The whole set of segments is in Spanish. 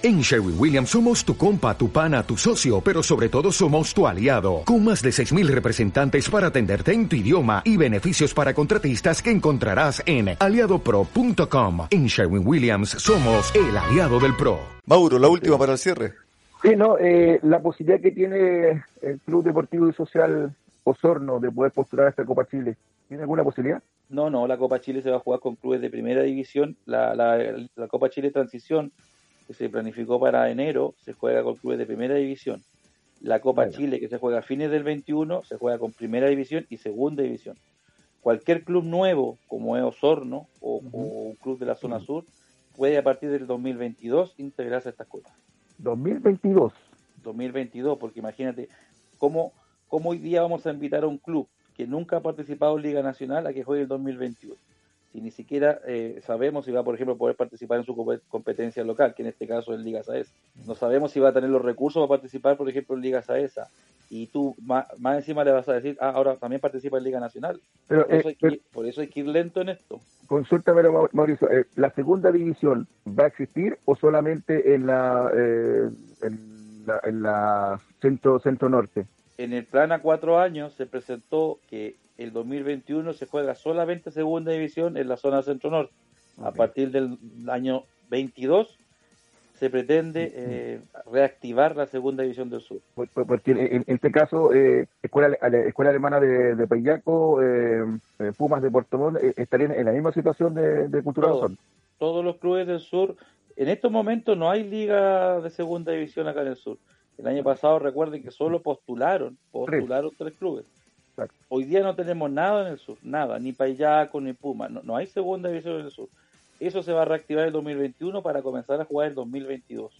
En Sherwin Williams somos tu compa, tu pana, tu socio, pero sobre todo somos tu aliado, con más de 6.000 representantes para atenderte en tu idioma y beneficios para contratistas que encontrarás en aliadopro.com. En Sherwin Williams somos el aliado del PRO. Mauro, la última para el cierre. Sí, no, eh, la posibilidad que tiene el Club Deportivo y Social Osorno de poder postular a esta Copa Chile, ¿tiene alguna posibilidad? No, no, la Copa Chile se va a jugar con clubes de primera división, la, la, la Copa Chile Transición que se planificó para enero, se juega con clubes de primera división. La Copa Chile, que se juega a fines del 21, se juega con primera división y segunda división. Cualquier club nuevo, como es Osorno o, un club de la zona sur, puede a partir del 2022 integrarse a estas copas. 2022. 2022, porque imagínate cómo, cómo hoy día vamos a invitar a un club que nunca ha participado en Liga Nacional a que juegue el 2021 si ni siquiera eh, sabemos si va, por ejemplo, a poder participar en su competencia local, que en este caso es Liga Saesa. No sabemos si va a tener los recursos para participar, por ejemplo, en Liga Saesa. Y tú más, encima le vas a decir, ah, ahora también participa en Liga Nacional. Pero, por, eso eh, hay que, por, eso hay que, ir lento en esto. Consúltame, Mauricio, eh, ¿la segunda división va a existir o solamente en la, eh, en la, en la centro, centro norte? En el plan a cuatro años se presentó que el 2021 se juega solamente segunda división en la zona centro-norte. A partir del año 22 se pretende eh, reactivar la segunda división del sur. Porque en, este caso, eh, escuela, escuela Alemana de, de Payaco, eh, eh, Pumas de Puerto Montt, estarían en la misma situación de, de Cultura todos, todos los clubes del sur, en estos momentos no hay liga de segunda división acá en el sur. El año pasado recuerden que solo postularon, postularon tres clubes. Hoy día no tenemos nada en el sur, nada, ni Payaco ni Puma, no, hay segunda división en el sur. Eso se va a reactivar el 2021 para comenzar a jugar el 2022.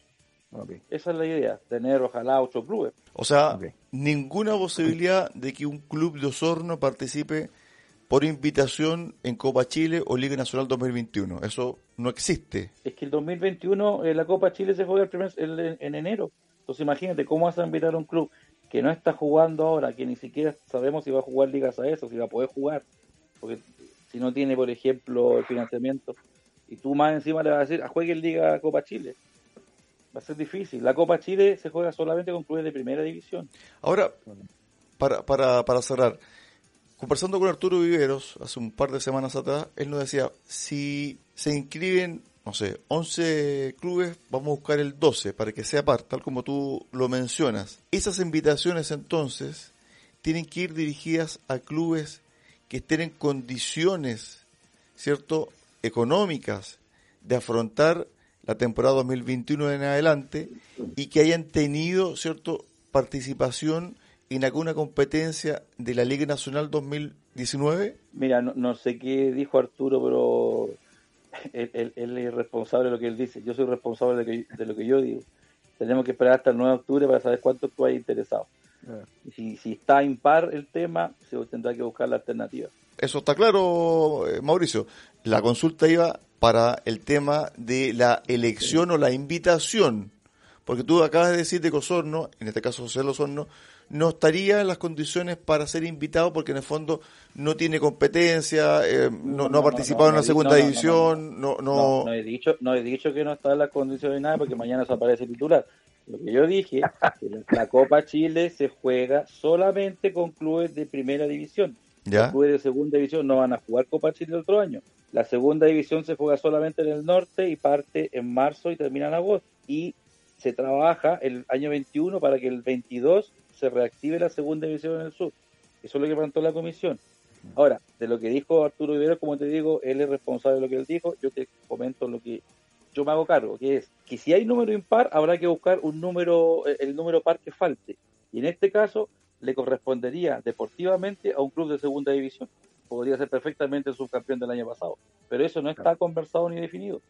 Esa es la idea, tener ojalá ocho clubes. O sea, ninguna posibilidad de que un club de Osorno participe por invitación en Copa Chile o Liga Nacional 2021. Eso no existe. Es que el 2021 eh, la Copa Chile se juega el primer, en enero. Entonces imagínate cómo vas a invitar a un club que no está jugando ahora, que ni siquiera sabemos si va a jugar ligas a eso, si va a poder jugar, porque si no tiene, por ejemplo, el financiamiento, y tú más encima le vas a decir, a ah, juegue en Liga Copa Chile. Va a ser difícil. La Copa Chile se juega solamente con clubes de primera división. Ahora, para, para, para cerrar, conversando con Arturo Viveros hace un par de semanas atrás, él nos decía, si se inscriben no sé, 11 clubes, vamos a buscar el 12 para que sea par, tal como tú lo mencionas. Esas invitaciones entonces tienen que ir dirigidas a clubes que estén en condiciones, ¿cierto?, económicas de afrontar la temporada 2021 en adelante y que hayan tenido, ¿cierto?, participación en alguna competencia de la Liga Nacional 2019? Mira, no, no sé qué dijo Arturo, pero él, es responsable de lo que él dice. Yo soy responsable de, lo que yo digo. Tenemos que esperar hasta el 9 de octubre para saber cuánto tú hay interesado. si, si está impar el tema, se tendrá que buscar la alternativa. Eso está claro, eh, Mauricio. La consulta iba para el tema de la elección o la invitación. Porque tú acabas de decir de que Osorno, en este caso José Osorno, no estaría en las condiciones para ser invitado porque en el fondo no tiene competencia, eh, no, ha participado en la segunda división, no, no, no, he dicho, no he dicho que no está en las condiciones de nada porque mañana se aparece titular. Lo que yo dije, que la Copa Chile se juega solamente con clubes de primera división. Los clubes de segunda división no van a jugar Copa Chile el otro año. La segunda división se juega solamente en el norte y parte en marzo y termina en agosto. Y se trabaja el año 21 para que el 22 se reactive la segunda división en el sur. Eso es lo que planteó la comisión. Ahora, de lo que dijo Arturo Rivero, como te digo, él es responsable de lo que él dijo, yo te comento lo que yo me hago cargo, que es que si hay número impar, habrá que buscar un número, eh, el número par que falte. Y en este caso, le correspondería deportivamente a un club de segunda división. Podría ser perfectamente el subcampeón del año pasado. Pero eso no está conversado ni definido.